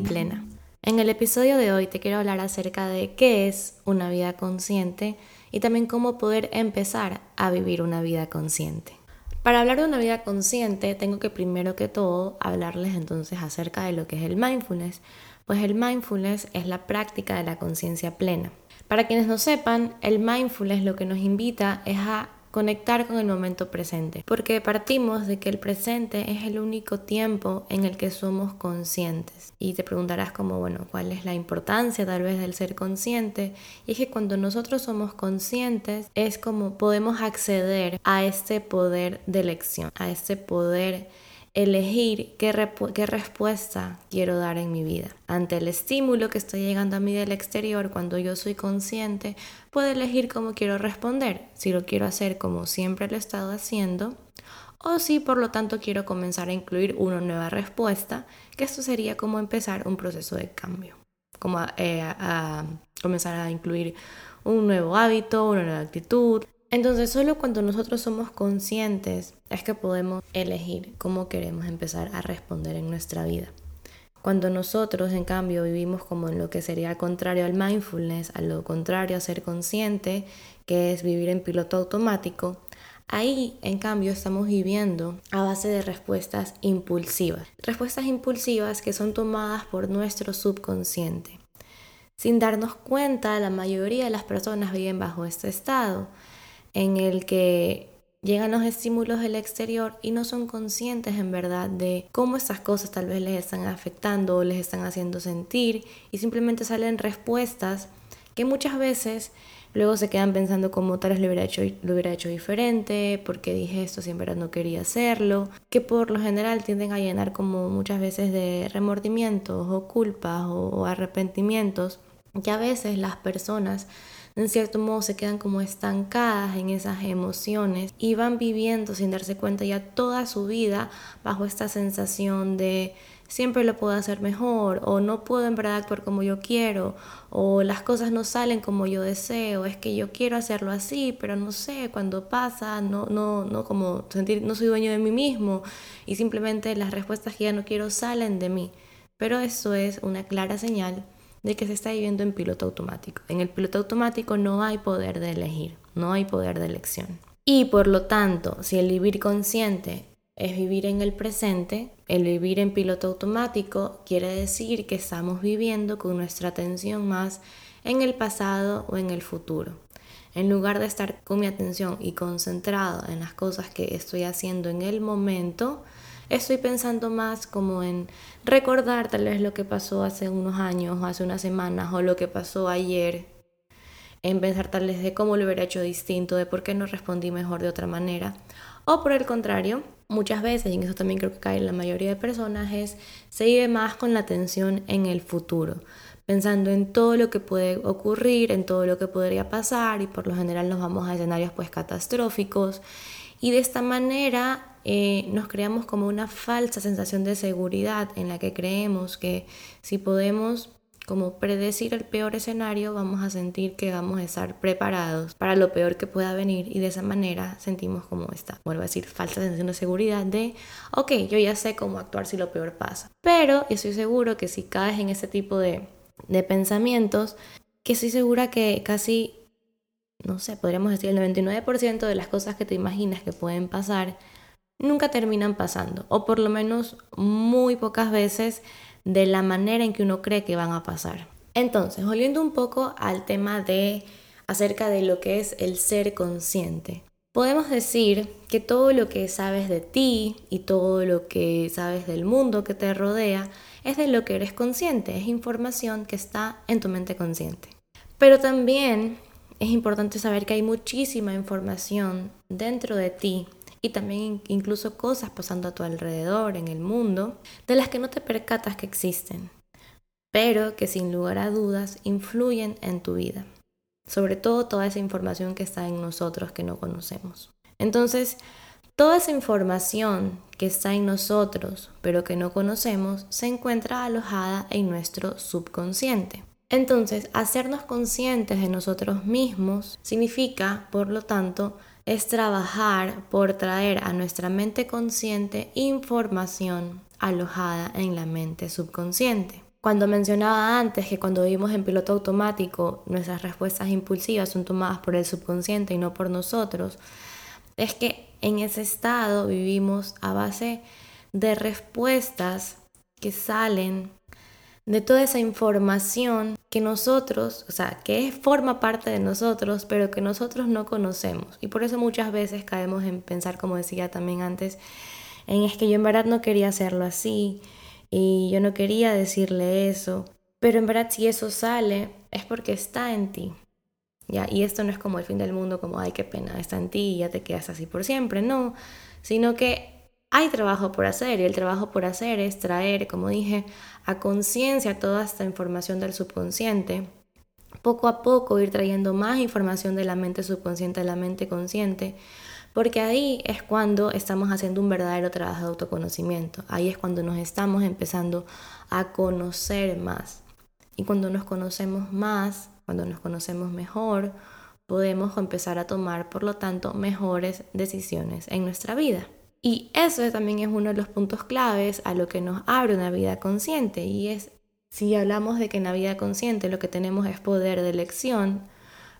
plena. En el episodio de hoy te quiero hablar acerca de qué es una vida consciente y también cómo poder empezar a vivir una vida consciente. Para hablar de una vida consciente tengo que primero que todo hablarles entonces acerca de lo que es el mindfulness, pues el mindfulness es la práctica de la conciencia plena. Para quienes no sepan, el mindfulness lo que nos invita es a conectar con el momento presente, porque partimos de que el presente es el único tiempo en el que somos conscientes. Y te preguntarás como, bueno, ¿cuál es la importancia tal vez del ser consciente? Y es que cuando nosotros somos conscientes es como podemos acceder a este poder de elección, a este poder elegir qué, respuesta quiero dar en mi vida. Ante el estímulo que estoy llegando a mí del exterior, cuando yo soy consciente, puedo elegir cómo quiero responder, si lo quiero hacer como siempre lo he estado haciendo, o si por lo tanto quiero comenzar a incluir una nueva respuesta, que esto sería como empezar un proceso de cambio, como eh, a comenzar a incluir un nuevo hábito, una nueva actitud, entonces solo cuando nosotros somos conscientes es que podemos elegir cómo queremos empezar a responder en nuestra vida. Cuando nosotros en cambio vivimos como en lo que sería contrario al mindfulness, a lo contrario a ser consciente, que es vivir en piloto automático, Ahí, en cambio, estamos viviendo a base de respuestas impulsivas. Respuestas impulsivas que son tomadas por nuestro subconsciente. Sin darnos cuenta, la mayoría de las personas viven bajo este estado en el que llegan los estímulos del exterior y no son conscientes en verdad de cómo estas cosas tal vez les están afectando o les están haciendo sentir y simplemente salen respuestas que muchas veces luego se quedan pensando cómo tal vez lo hubiera hecho, lo hubiera hecho diferente, porque dije esto si en verdad no quería hacerlo, que por lo general tienden a llenar como muchas veces de remordimientos o culpas o arrepentimientos que a veces las personas en cierto modo se quedan como estancadas en esas emociones y van viviendo sin darse cuenta ya toda su vida bajo esta sensación de siempre lo puedo hacer mejor o no puedo en verdad actuar como yo quiero o las cosas no salen como yo deseo, es que yo quiero hacerlo así, pero no sé, cuando pasa, no no no como sentir no soy dueño de mí mismo y simplemente las respuestas que ya no quiero salen de mí. Pero eso es una clara señal de que se está viviendo en piloto automático. En el piloto automático no hay poder de elegir, no hay poder de elección. Y por lo tanto, si el vivir consciente es vivir en el presente, el vivir en piloto automático quiere decir que estamos viviendo con nuestra atención más en el pasado o en el futuro. En lugar de estar con mi atención y concentrado en las cosas que estoy haciendo en el momento, estoy pensando más como en recordar tal vez lo que pasó hace unos años o hace unas semanas o lo que pasó ayer, en pensar tal vez de cómo lo hubiera hecho distinto, de por qué no respondí mejor de otra manera. O por el contrario, muchas veces, y en eso también creo que cae la mayoría de personas, es se vive más con la atención en el futuro, pensando en todo lo que puede ocurrir, en todo lo que podría pasar y por lo general nos vamos a escenarios pues catastróficos y de esta manera eh, nos creamos como una falsa sensación de seguridad en la que creemos que si podemos como predecir el peor escenario, vamos a sentir que vamos a estar preparados para lo peor que pueda venir y de esa manera sentimos como esta, vuelvo a decir, falsa sensación de seguridad de, ok, yo ya sé cómo actuar si lo peor pasa. Pero estoy seguro que si caes en ese tipo de, de pensamientos, que estoy segura que casi, no sé, podríamos decir el 99% de las cosas que te imaginas que pueden pasar, nunca terminan pasando, o por lo menos muy pocas veces de la manera en que uno cree que van a pasar. Entonces, volviendo un poco al tema de acerca de lo que es el ser consciente. Podemos decir que todo lo que sabes de ti y todo lo que sabes del mundo que te rodea es de lo que eres consciente, es información que está en tu mente consciente. Pero también es importante saber que hay muchísima información dentro de ti y también incluso cosas pasando a tu alrededor en el mundo de las que no te percatas que existen, pero que sin lugar a dudas influyen en tu vida. Sobre todo toda esa información que está en nosotros que no conocemos. Entonces, toda esa información que está en nosotros, pero que no conocemos, se encuentra alojada en nuestro subconsciente. Entonces, hacernos conscientes de nosotros mismos significa, por lo tanto, es trabajar por traer a nuestra mente consciente información alojada en la mente subconsciente. Cuando mencionaba antes que cuando vivimos en piloto automático, nuestras respuestas impulsivas son tomadas por el subconsciente y no por nosotros, es que en ese estado vivimos a base de respuestas que salen de toda esa información que nosotros, o sea, que forma parte de nosotros, pero que nosotros no conocemos. Y por eso muchas veces caemos en pensar, como decía también antes, en es que yo en verdad no quería hacerlo así y yo no quería decirle eso, pero en verdad si eso sale es porque está en ti. ¿ya? Y esto no es como el fin del mundo, como, ay, qué pena, está en ti y ya te quedas así por siempre, no, sino que hay trabajo por hacer y el trabajo por hacer es traer, como dije, a conciencia toda esta información del subconsciente. Poco a poco ir trayendo más información de la mente subconsciente a la mente consciente, porque ahí es cuando estamos haciendo un verdadero trabajo de autoconocimiento. Ahí es cuando nos estamos empezando a conocer más. Y cuando nos conocemos más, cuando nos conocemos mejor, podemos empezar a tomar, por lo tanto, mejores decisiones en nuestra vida. Y eso también es uno de los puntos claves a lo que nos abre una vida consciente. Y es, si hablamos de que en la vida consciente lo que tenemos es poder de elección,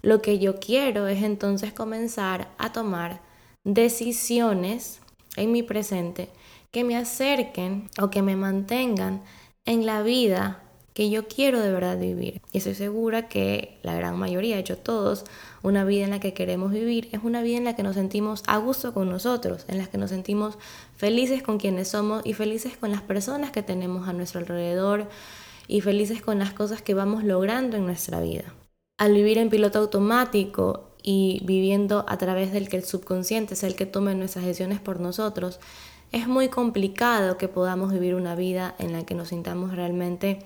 lo que yo quiero es entonces comenzar a tomar decisiones en mi presente que me acerquen o que me mantengan en la vida que yo quiero de verdad vivir. Y estoy segura que la gran mayoría, de hecho todos, una vida en la que queremos vivir es una vida en la que nos sentimos a gusto con nosotros, en la que nos sentimos felices con quienes somos y felices con las personas que tenemos a nuestro alrededor y felices con las cosas que vamos logrando en nuestra vida. Al vivir en piloto automático y viviendo a través del que el subconsciente es el que tome nuestras decisiones por nosotros, es muy complicado que podamos vivir una vida en la que nos sintamos realmente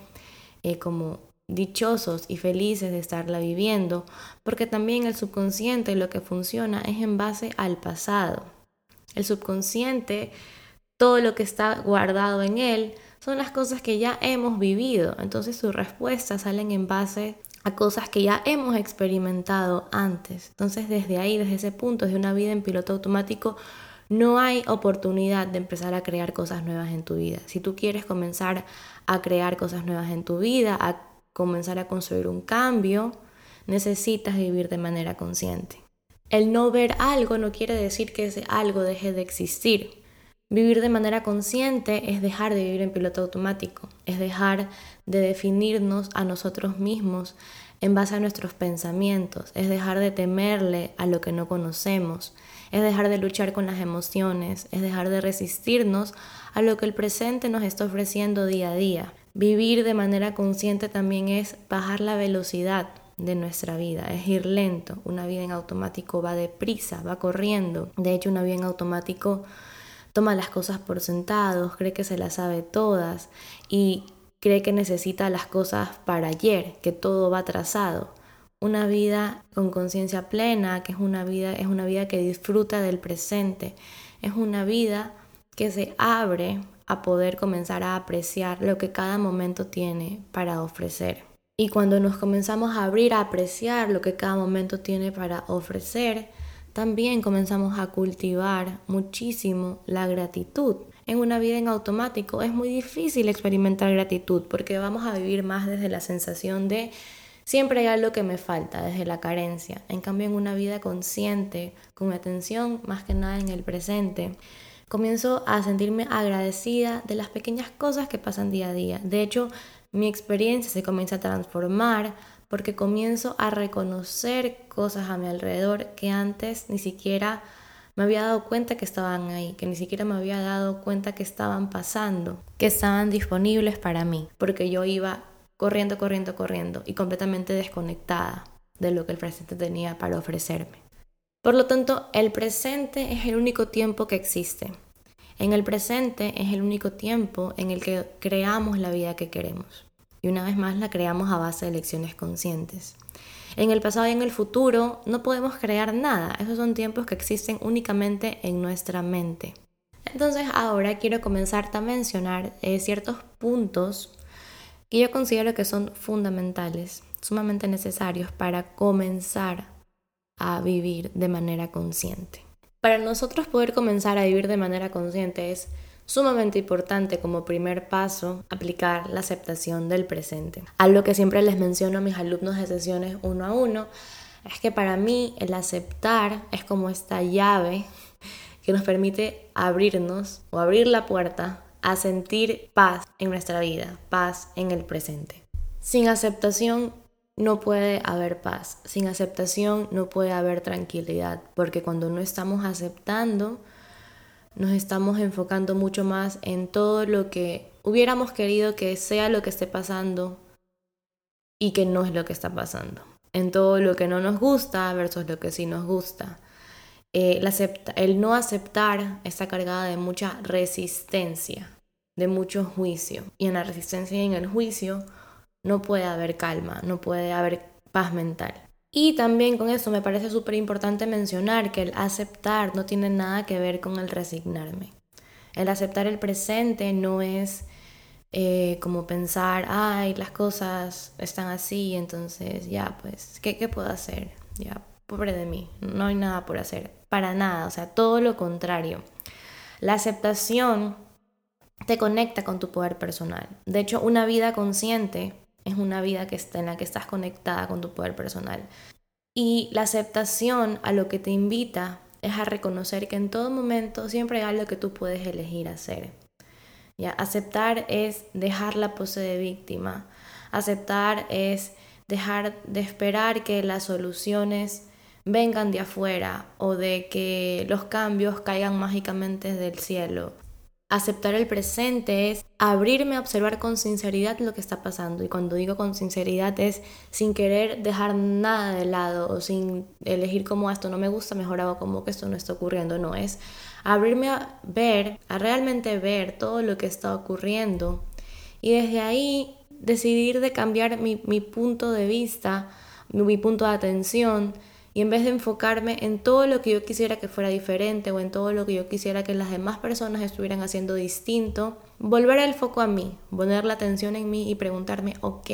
eh, como dichosos y felices de estarla viviendo, porque también el subconsciente lo que funciona es en base al pasado. El subconsciente, todo lo que está guardado en él, son las cosas que ya hemos vivido, entonces sus respuestas salen en base a cosas que ya hemos experimentado antes. Entonces desde ahí, desde ese punto, desde una vida en piloto automático, no hay oportunidad de empezar a crear cosas nuevas en tu vida. Si tú quieres comenzar a crear cosas nuevas en tu vida, a comenzar a construir un cambio, necesitas vivir de manera consciente. El no ver algo no quiere decir que ese algo deje de existir. Vivir de manera consciente es dejar de vivir en piloto automático, es dejar de definirnos a nosotros mismos en base a nuestros pensamientos, es dejar de temerle a lo que no conocemos, es dejar de luchar con las emociones, es dejar de resistirnos a lo que el presente nos está ofreciendo día a día. Vivir de manera consciente también es bajar la velocidad de nuestra vida, es ir lento. Una vida en automático va deprisa, va corriendo. De hecho, una vida en automático toma las cosas por sentados, cree que se las sabe todas y cree que necesita las cosas para ayer, que todo va atrasado una vida con conciencia plena, que es una vida, es una vida que disfruta del presente, es una vida que se abre a poder comenzar a apreciar lo que cada momento tiene para ofrecer. Y cuando nos comenzamos a abrir a apreciar lo que cada momento tiene para ofrecer, también comenzamos a cultivar muchísimo la gratitud. En una vida en automático es muy difícil experimentar gratitud porque vamos a vivir más desde la sensación de Siempre hay algo que me falta desde la carencia. En cambio, en una vida consciente, con atención más que nada en el presente, comienzo a sentirme agradecida de las pequeñas cosas que pasan día a día. De hecho, mi experiencia se comienza a transformar porque comienzo a reconocer cosas a mi alrededor que antes ni siquiera me había dado cuenta que estaban ahí, que ni siquiera me había dado cuenta que estaban pasando, que estaban disponibles para mí, porque yo iba corriendo, corriendo, corriendo y completamente desconectada de lo que el presente tenía para ofrecerme. Por lo tanto, el presente es el único tiempo que existe. En el presente es el único tiempo en el que creamos la vida que queremos. Y una vez más la creamos a base de elecciones conscientes. En el pasado y en el futuro no podemos crear nada. Esos son tiempos que existen únicamente en nuestra mente. Entonces ahora quiero comenzar a mencionar eh, ciertos puntos que yo considero que son fundamentales, sumamente necesarios para comenzar a vivir de manera consciente. Para nosotros poder comenzar a vivir de manera consciente es sumamente importante como primer paso aplicar la aceptación del presente. Algo que siempre les menciono a mis alumnos de sesiones uno a uno es que para mí el aceptar es como esta llave que nos permite abrirnos o abrir la puerta a sentir paz en nuestra vida, paz en el presente. Sin aceptación no puede haber paz, sin aceptación no puede haber tranquilidad, porque cuando no estamos aceptando, nos estamos enfocando mucho más en todo lo que hubiéramos querido que sea lo que esté pasando y que no es lo que está pasando. En todo lo que no nos gusta versus lo que sí nos gusta. Eh, el no aceptar está cargada de mucha resistencia, de mucho juicio. Y en la resistencia y en el juicio no puede haber calma, no puede haber paz mental. Y también con eso me parece súper importante mencionar que el aceptar no tiene nada que ver con el resignarme. El aceptar el presente no es eh, como pensar, ay, las cosas están así, entonces ya, pues, ¿qué, ¿qué puedo hacer? Ya, pobre de mí, no hay nada por hacer, para nada, o sea, todo lo contrario. La aceptación te conecta con tu poder personal. De hecho, una vida consciente es una vida que está, en la que estás conectada con tu poder personal. Y la aceptación a lo que te invita es a reconocer que en todo momento siempre hay algo que tú puedes elegir hacer. ¿Ya? Aceptar es dejar la pose de víctima. Aceptar es dejar de esperar que las soluciones vengan de afuera o de que los cambios caigan mágicamente del cielo. Aceptar el presente es abrirme a observar con sinceridad lo que está pasando. Y cuando digo con sinceridad es sin querer dejar nada de lado o sin elegir como esto no me gusta, mejor hago como que esto no está ocurriendo. No, es abrirme a ver, a realmente ver todo lo que está ocurriendo. Y desde ahí decidir de cambiar mi, mi punto de vista, mi punto de atención y en vez de enfocarme en todo lo que yo quisiera que fuera diferente o en todo lo que yo quisiera que las demás personas estuvieran haciendo distinto, volver el foco a mí, poner la atención en mí y preguntarme, ok,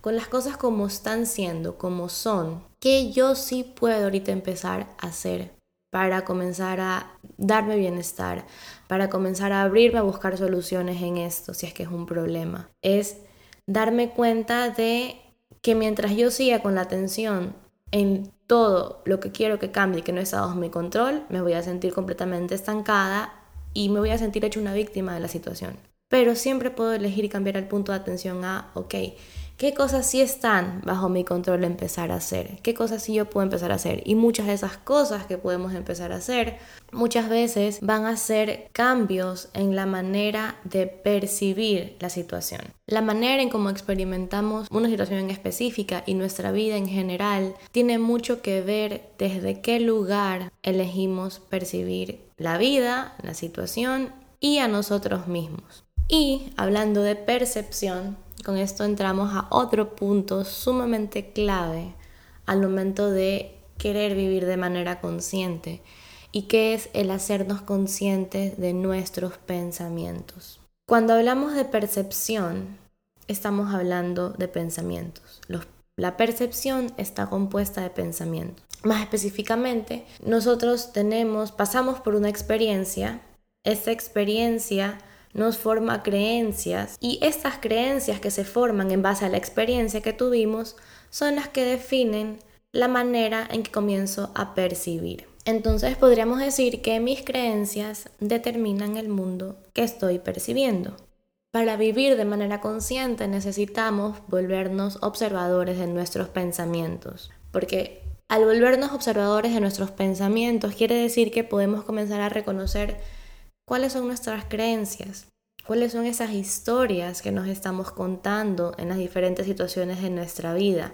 con las cosas como están siendo, como son, ¿qué yo sí puedo ahorita empezar a hacer para comenzar a darme bienestar, para comenzar a abrirme a buscar soluciones en esto, si es que es un problema? Es darme cuenta de que mientras yo siga con la atención en todo lo que quiero que cambie y que no está bajo mi control, me voy a sentir completamente estancada y me voy a sentir hecho una víctima de la situación. Pero siempre puedo elegir y cambiar el punto de atención a, ok, ¿qué cosas sí están bajo mi control empezar a hacer? ¿Qué cosas sí yo puedo empezar a hacer? Y muchas de esas cosas que podemos empezar a hacer muchas veces van a ser cambios en la manera de percibir la situación. La manera en cómo experimentamos una situación en específica y nuestra vida en general tiene mucho que ver desde qué lugar elegimos percibir la vida, la situación y a nosotros mismos. Y hablando de percepción, con esto entramos a otro punto sumamente clave al momento de querer vivir de manera consciente y que es el hacernos conscientes de nuestros pensamientos. Cuando hablamos de percepción, estamos hablando de pensamientos. la percepción está compuesta de pensamientos. Más específicamente, nosotros tenemos, pasamos por una experiencia, esa experiencia nos forma creencias y estas creencias que se forman en base a la experiencia que tuvimos son las que definen la manera en que comienzo a percibir. Entonces podríamos decir que mis creencias determinan el mundo que estoy percibiendo. Para vivir de manera consciente necesitamos volvernos observadores de nuestros pensamientos, porque al volvernos observadores de nuestros pensamientos quiere decir que podemos comenzar a reconocer cuáles son nuestras creencias, cuáles son esas historias que nos estamos contando en las diferentes situaciones de nuestra vida,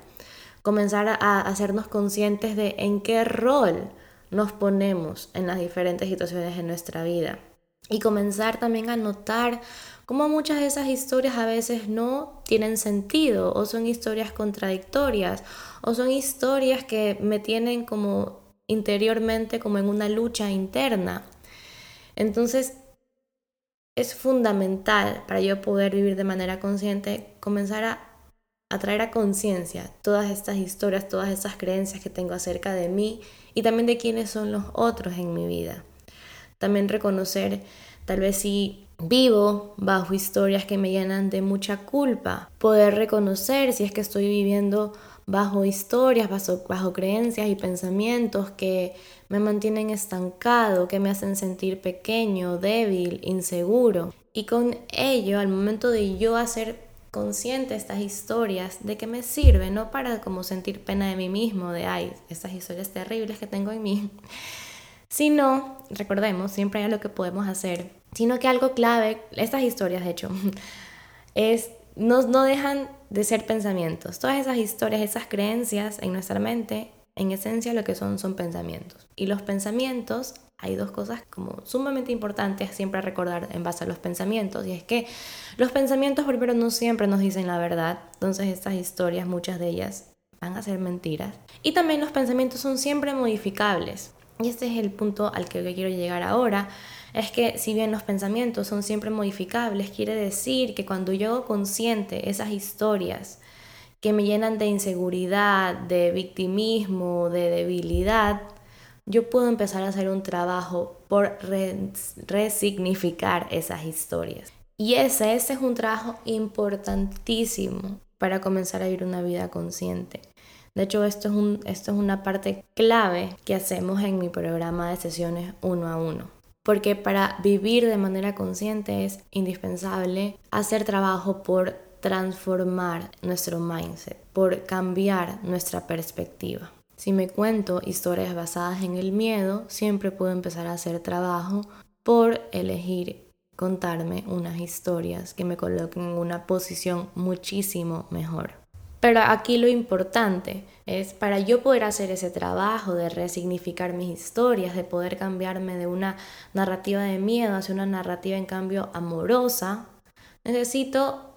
comenzar a hacernos conscientes de en qué rol nos ponemos en las diferentes situaciones de nuestra vida. Y comenzar también a notar cómo muchas de esas historias a veces no tienen sentido o son historias contradictorias o son historias que me tienen como interiormente como en una lucha interna. Entonces es fundamental para yo poder vivir de manera consciente comenzar a a traer a conciencia todas estas historias, todas estas creencias que tengo acerca de mí y también de quiénes son los otros en mi vida. También reconocer tal vez si vivo bajo historias que me llenan de mucha culpa, poder reconocer si es que estoy viviendo bajo historias, bajo, creencias y pensamientos que me mantienen estancado, que me hacen sentir pequeño, débil, inseguro. Y con ello, al momento de yo hacer consciente estas historias, de que me sirve, no para como sentir pena de mí mismo, de ay, estas historias terribles que tengo en mí, sino, recordemos, siempre hay algo que podemos hacer, sino que algo clave, estas historias de hecho, es, no, no dejan de ser pensamientos. Todas esas historias, esas creencias en nuestra mente, en esencia lo que son son pensamientos. Y los pensamientos, hay dos cosas como sumamente importantes siempre a recordar en base a los pensamientos. Y es que los pensamientos primero no siempre nos dicen la verdad. Entonces estas historias, muchas de ellas, van a ser mentiras. Y también los pensamientos son siempre modificables. Y este es el punto al que quiero llegar ahora es que si bien los pensamientos son siempre modificables, quiere decir que cuando yo consciente esas historias que me llenan de inseguridad, de victimismo, de debilidad, yo puedo empezar a hacer un trabajo por resignificar esas historias. Y ese, ese es un trabajo importantísimo para comenzar a vivir una vida consciente. De hecho, esto es, un, esto es una parte clave que hacemos en mi programa de sesiones uno a uno porque para vivir de manera consciente es indispensable hacer trabajo por transformar nuestro mindset, por cambiar nuestra perspectiva. Si me cuento historias basadas en el miedo, siempre puedo empezar a hacer trabajo por elegir contarme unas historias que me coloquen en una posición muchísimo mejor. Pero aquí lo importante es para yo poder hacer ese trabajo de resignificar mis historias, de poder cambiarme de una narrativa de miedo hacia una narrativa en cambio amorosa, necesito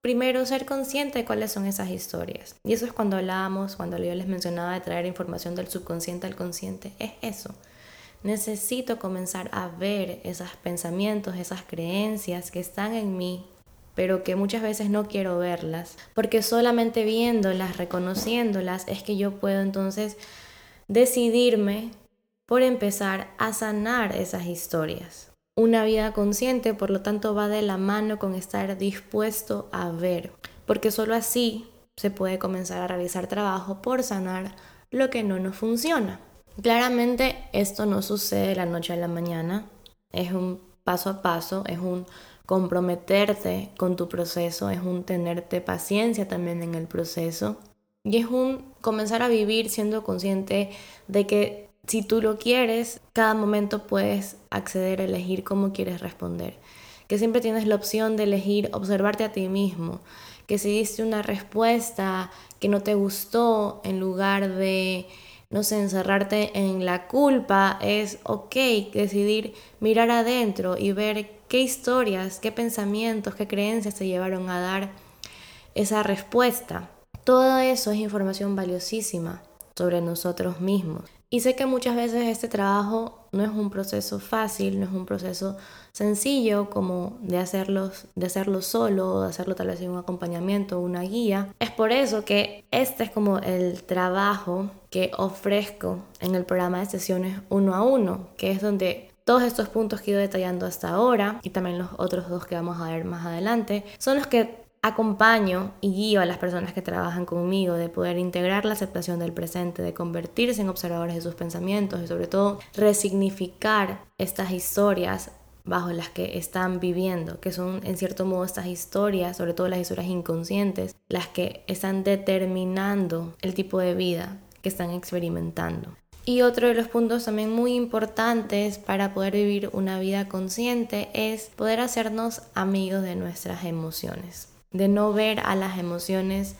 primero ser consciente de cuáles son esas historias. Y eso es cuando hablábamos, cuando yo les mencionaba de traer información del subconsciente al consciente, es eso. Necesito comenzar a ver esos pensamientos, esas creencias que están en mí, pero que muchas veces no quiero verlas, porque solamente viéndolas, reconociéndolas, es que yo puedo entonces decidirme por empezar a sanar esas historias. Una vida consciente, por lo tanto, va de la mano con estar dispuesto a ver, porque solo así se puede comenzar a realizar trabajo por sanar lo que no nos funciona. Claramente esto no sucede de la noche a la mañana, es un paso a paso, es un comprometerte con tu proceso, es un tenerte paciencia también en el proceso y es un comenzar a vivir siendo consciente de que si tú lo quieres, cada momento puedes acceder a elegir cómo quieres responder. Que siempre tienes la opción de elegir observarte a ti mismo. Que si diste una respuesta que no te gustó, en lugar de, no sé, encerrarte en la culpa, es ok decidir mirar adentro y ver qué historias, qué pensamientos, qué creencias te llevaron a dar esa respuesta. Todo eso es información valiosísima sobre nosotros mismos. Y sé que muchas veces este trabajo no es un proceso fácil, no es un proceso sencillo como de, hacerlos, de hacerlo solo, de hacerlo tal vez en un acompañamiento o una guía. Es por eso que este es como el trabajo que ofrezco en el programa de sesiones uno a uno, que es donde todos estos puntos que he ido detallando hasta ahora y también los otros dos que vamos a ver más adelante son los que acompaño y guío a las personas que trabajan conmigo de poder integrar la aceptación del presente, de convertirse en observadores de sus pensamientos y sobre todo resignificar estas historias bajo las que están viviendo, que son en cierto modo estas historias, sobre todo las historias inconscientes, las que están determinando el tipo de vida que están experimentando. Y otro de los puntos también muy importantes para poder vivir una vida consciente es poder hacernos amigos de nuestras emociones, de no ver a las emociones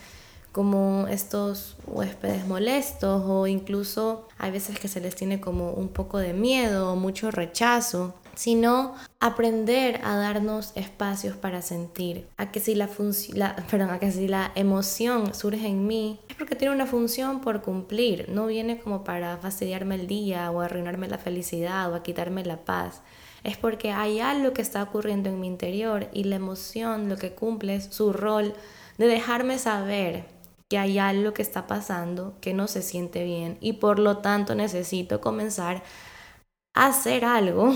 como estos huéspedes molestos o incluso hay veces que se les tiene como un poco de miedo o mucho rechazo sino aprender a darnos espacios para sentir, a que si la, perdón, a que si la emoción surge en mí, es porque tiene una función por cumplir, no viene como para fastidiarme el día o arruinarme la felicidad o a quitarme la paz. Es porque hay algo que está ocurriendo en mi interior y la emoción lo que cumple es su rol de dejarme saber que hay algo que está pasando que no se siente bien y por lo tanto necesito comenzar a hacer algo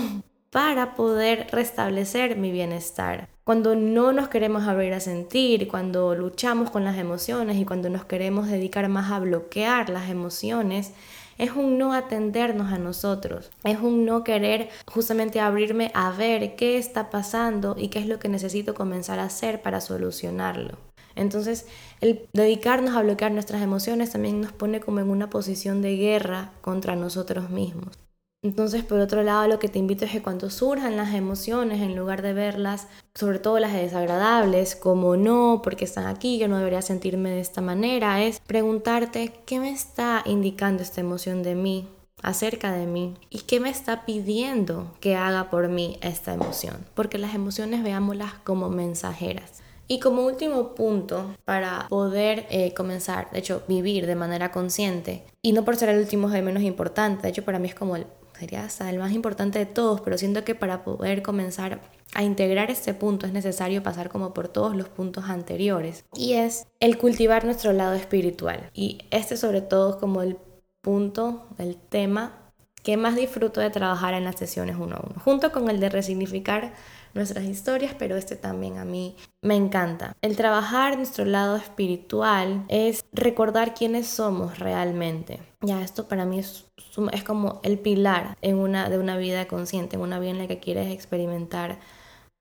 para poder restablecer mi bienestar. Cuando no nos queremos abrir a sentir, cuando luchamos con las emociones y cuando nos queremos dedicar más a bloquear las emociones, es un no atendernos a nosotros, es un no querer justamente abrirme a ver qué está pasando y qué es lo que necesito comenzar a hacer para solucionarlo. Entonces, el dedicarnos a bloquear nuestras emociones también nos pone como en una posición de guerra contra nosotros mismos. Entonces, por otro lado, lo que te invito es que cuando surjan las emociones, en lugar de verlas, sobre todo las desagradables, como no, porque están aquí, yo no debería sentirme de esta manera, es preguntarte qué me está indicando esta emoción de mí, acerca de mí, y qué me está pidiendo que haga por mí esta emoción. Porque las emociones veámoslas como mensajeras. Y como último punto, para poder eh, comenzar, de hecho, vivir de manera consciente, y no por ser el último es menos importante, de hecho para mí es como el sería hasta el más importante de todos, pero siento que para poder comenzar a integrar este punto es necesario pasar como por todos los puntos anteriores y es el cultivar nuestro lado espiritual. Y este sobre todo es como el punto, el tema que más disfruto de trabajar en las sesiones uno a uno, junto con el de resignificar nuestras historias, pero este también a mí me encanta. El trabajar nuestro lado espiritual es recordar quiénes somos realmente. Ya esto para mí es, es como el pilar en una, de una vida consciente, en una vida en la que quieres experimentar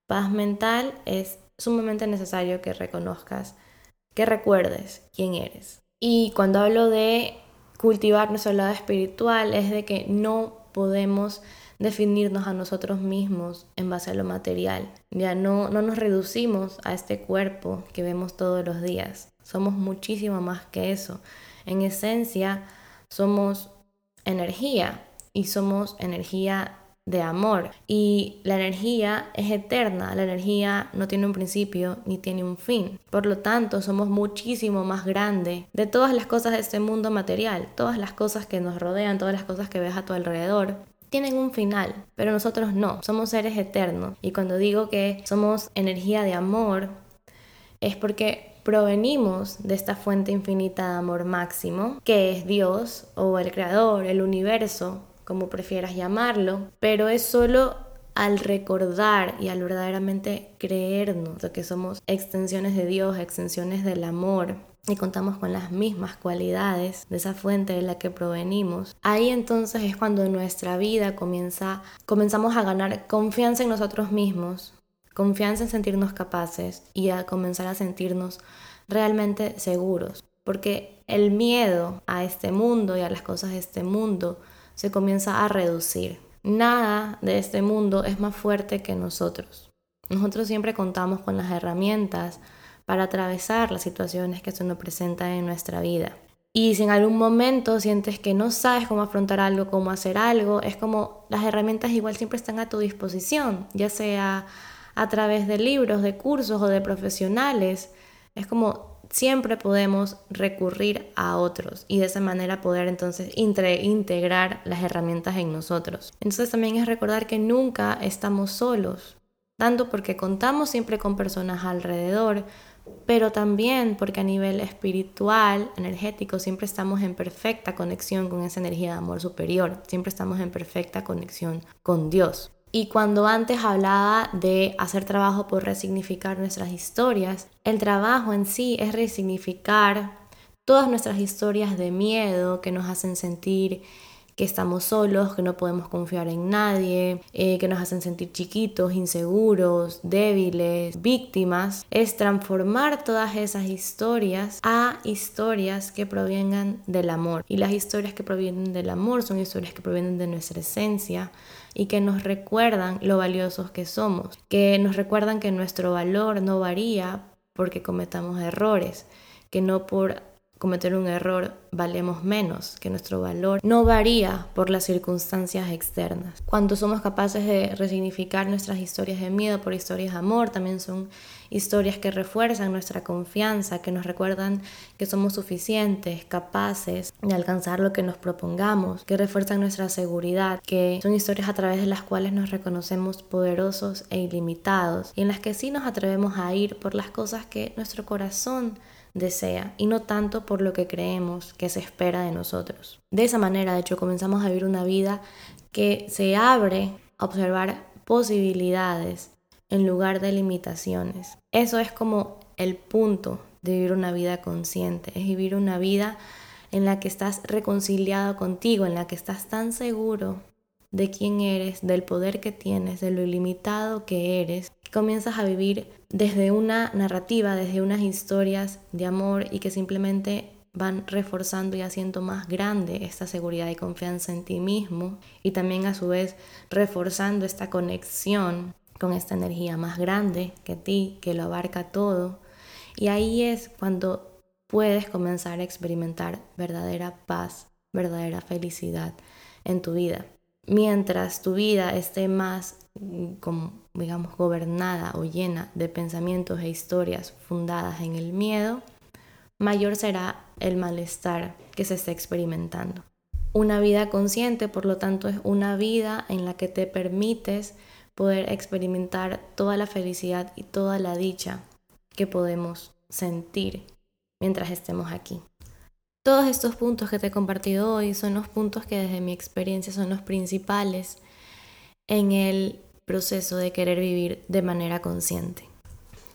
paz mental, es sumamente necesario que reconozcas, que recuerdes quién eres. Y cuando hablo de cultivar nuestro lado espiritual, es de que no podemos definirnos a nosotros mismos en base a lo material. Ya no, no nos reducimos a este cuerpo que vemos todos los días. Somos muchísimo más que eso. En esencia, somos energía y somos energía de amor. Y la energía es eterna, la energía no tiene un principio ni tiene un fin. Por lo tanto, somos muchísimo más grande de todas las cosas de este mundo material, todas las cosas que nos rodean, todas las cosas que ves a tu alrededor tienen un final, pero nosotros no, somos seres eternos. Y cuando digo que somos energía de amor, es porque provenimos de esta fuente infinita de amor máximo, que es Dios o el Creador, el universo, como prefieras llamarlo, pero es solo al recordar y al verdaderamente creernos que somos extensiones de Dios, extensiones del amor, y contamos con las mismas cualidades de esa fuente de la que provenimos, ahí entonces es cuando nuestra vida comienza, comenzamos a ganar confianza en nosotros mismos, confianza en sentirnos capaces y a comenzar a sentirnos realmente seguros, porque el miedo a este mundo y a las cosas de este mundo se comienza a reducir. Nada de este mundo es más fuerte que nosotros. Nosotros siempre contamos con las herramientas, para atravesar las situaciones que se nos presentan en nuestra vida. Y si en algún momento sientes que no sabes cómo afrontar algo, cómo hacer algo, es como las herramientas igual siempre están a tu disposición, ya sea a través de libros, de cursos o de profesionales. Es como siempre podemos recurrir a otros y de esa manera poder entonces integrar las herramientas en nosotros. Entonces también es recordar que nunca estamos solos, tanto porque contamos siempre con personas alrededor, pero también porque a nivel espiritual, energético, siempre estamos en perfecta conexión con esa energía de amor superior, siempre estamos en perfecta conexión con Dios. Y cuando antes hablaba de hacer trabajo por resignificar nuestras historias, el trabajo en sí es resignificar todas nuestras historias de miedo que nos hacen sentir que estamos solos, que no podemos confiar en nadie, eh, que nos hacen sentir chiquitos, inseguros, débiles, víctimas, es transformar todas esas historias a historias que provengan del amor. Y las historias que provienen del amor son historias que provienen de nuestra esencia y que nos recuerdan lo valiosos que somos, que nos recuerdan que nuestro valor no varía porque cometamos errores, que no por cometer un error valemos menos, que nuestro valor no varía por las circunstancias externas. Cuando somos capaces de resignificar nuestras historias de miedo por historias de amor, también son historias que refuerzan nuestra confianza, que nos recuerdan que somos suficientes, capaces de alcanzar lo que nos propongamos, que refuerzan nuestra seguridad, que son historias a través de las cuales nos reconocemos poderosos e ilimitados y en las que sí nos atrevemos a ir por las cosas que nuestro corazón desea y no tanto por lo que creemos que se espera de nosotros. De esa manera, de hecho, comenzamos a vivir una vida que se abre a observar posibilidades en lugar de limitaciones. Eso es como el punto de vivir una vida consciente, es vivir una vida en la que estás reconciliado contigo, en la que estás tan seguro de quién eres, del poder que tienes, de lo ilimitado que eres, comienzas a vivir desde una narrativa, desde unas historias de amor y que simplemente van reforzando y haciendo más grande esta seguridad y confianza en ti mismo y también a su vez reforzando esta conexión con esta energía más grande que ti, que lo abarca todo. Y ahí es cuando puedes comenzar a experimentar verdadera paz, verdadera felicidad en tu vida. Mientras tu vida esté más, mm, como, digamos, gobernada o llena de pensamientos e historias fundadas en el miedo, mayor será el malestar que se está experimentando. Una vida consciente, por lo tanto, es una vida en la que te permites poder experimentar toda la felicidad y toda la dicha que podemos sentir mientras estemos aquí. Todos estos puntos que te he compartido hoy son los puntos que desde mi experiencia son los principales en el proceso de querer vivir de manera consciente.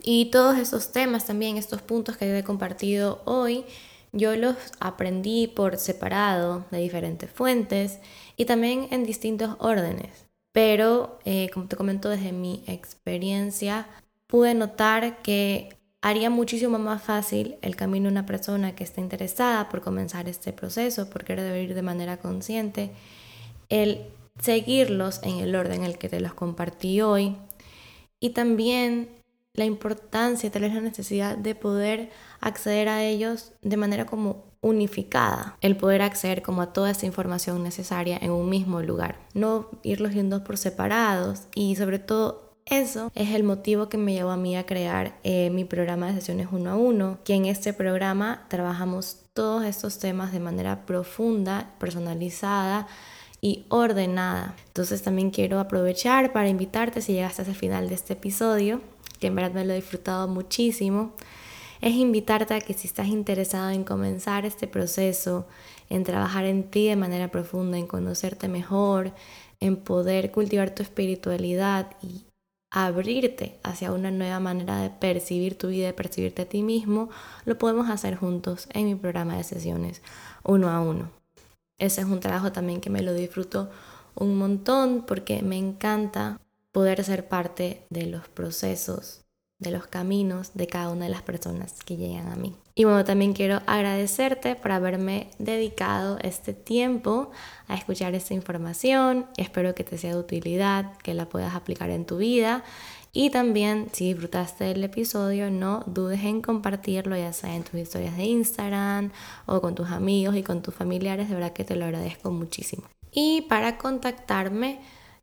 Y todos estos temas también, estos puntos que he compartido hoy, yo los aprendí por separado de diferentes fuentes y también en distintos órdenes. Pero, eh, como te comento desde mi experiencia, pude notar que haría muchísimo más fácil el camino de una persona que está interesada por comenzar este proceso, por querer vivir de manera consciente, el seguirlos en el orden en el que te los compartí hoy. Y también la importancia, tal vez la necesidad de poder acceder a ellos de manera como unificada, el poder acceder como a toda esa información necesaria en un mismo lugar, no irlos viendo por separados. Y sobre todo eso es el motivo que me llevó a mí a crear eh, mi programa de sesiones uno a uno, que en este programa trabajamos todos estos temas de manera profunda, personalizada y ordenada. Entonces también quiero aprovechar para invitarte si llegaste hasta el final de este episodio, que en verdad me lo he disfrutado muchísimo, es invitarte a que si estás interesado en comenzar este proceso, en trabajar en ti de manera profunda, en conocerte mejor, en poder cultivar tu espiritualidad y abrirte hacia una nueva manera de percibir tu vida, de percibirte a ti mismo, lo podemos hacer juntos en mi programa de sesiones uno a uno. Ese es un trabajo también que me lo disfruto un montón porque me encanta poder ser parte de los procesos de los caminos de cada una de las personas que llegan a mí. Y bueno, también quiero agradecerte por haberme dedicado este tiempo a escuchar esta información. Espero que te sea de utilidad, que la puedas aplicar en tu vida. Y también, si disfrutaste del episodio, no dudes en compartirlo, ya sea en tus historias de Instagram o con tus amigos y con tus familiares. De verdad que te lo agradezco muchísimo. Y para contactarme,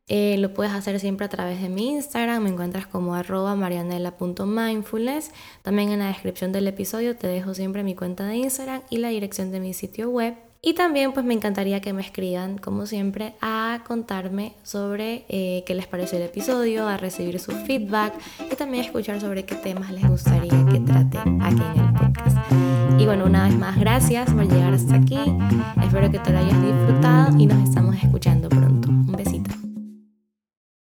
eh, lo puedes hacer siempre a través de mi Instagram, me encuentras como arroba marianela.mindfulness. También en la descripción del episodio te dejo siempre mi cuenta de Instagram y la dirección de mi sitio web. Y también pues me encantaría que me escriban, como siempre, a contarme sobre eh, qué les pareció el episodio, a recibir su feedback y también escuchar sobre qué temas les gustaría que trate aquí en el podcast. Y bueno, una vez más, gracias por llegar hasta aquí. Espero que te lo hayas disfrutado y nos estamos escuchando pronto.